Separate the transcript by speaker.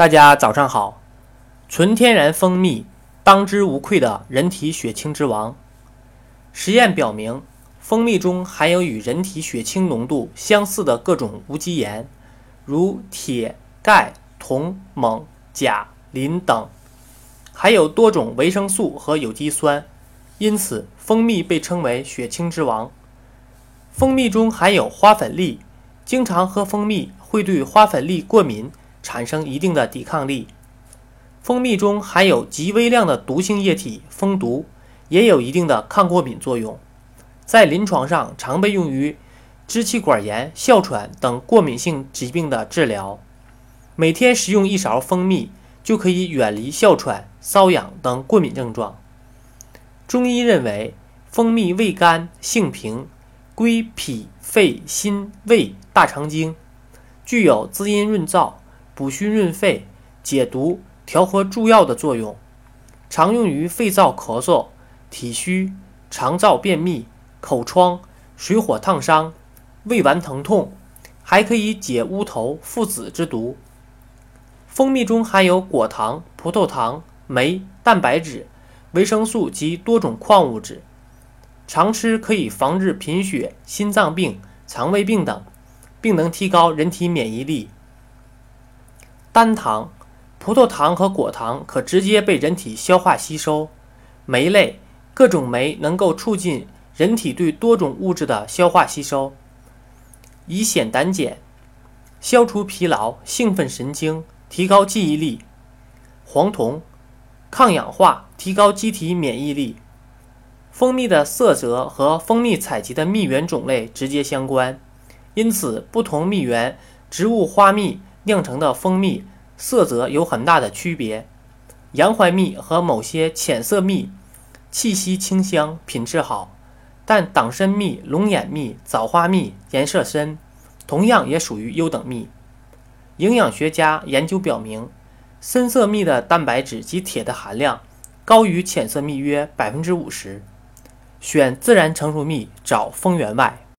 Speaker 1: 大家早上好，纯天然蜂蜜，当之无愧的人体血清之王。实验表明，蜂蜜中含有与人体血清浓度相似的各种无机盐，如铁、钙、铜、锰、钾、磷等，还有多种维生素和有机酸，因此蜂蜜被称为血清之王。蜂蜜中含有花粉粒，经常喝蜂蜜会对花粉粒过敏。产生一定的抵抗力。蜂蜜中含有极微量的毒性液体蜂毒，也有一定的抗过敏作用。在临床上常被用于支气管炎、哮喘等过敏性疾病的治疗。每天食用一勺蜂蜜，就可以远离哮喘、瘙痒等过敏症状。中医认为，蜂蜜味甘性平，归脾、肺、心、胃、大肠经，具有滋阴润燥。补虚润肺、解毒、调和诸药的作用，常用于肺燥咳嗽、体虚、肠燥便秘、口疮、水火烫伤、胃脘疼痛，还可以解乌头、附子之毒。蜂蜜中含有果糖、葡萄糖、酶、蛋白质、维生素及多种矿物质，常吃可以防治贫血、心脏病、肠胃病等，并能提高人体免疫力。单糖、葡萄糖和果糖可直接被人体消化吸收。酶类各种酶能够促进人体对多种物质的消化吸收，以显胆碱，消除疲劳、兴奋神经，提高记忆力。黄酮，抗氧化，提高机体免疫力。蜂蜜的色泽和蜂蜜采集的蜜源种类直接相关，因此不同蜜源植物花蜜。酿成的蜂蜜色泽有很大的区别，洋槐蜜和某些浅色蜜气息清香，品质好，但党参蜜、龙眼蜜、枣花蜜颜色深，同样也属于优等蜜。营养学家研究表明，深色蜜的蛋白质及铁的含量高于浅色蜜约百分之五十。选自然成熟蜜，找蜂源外。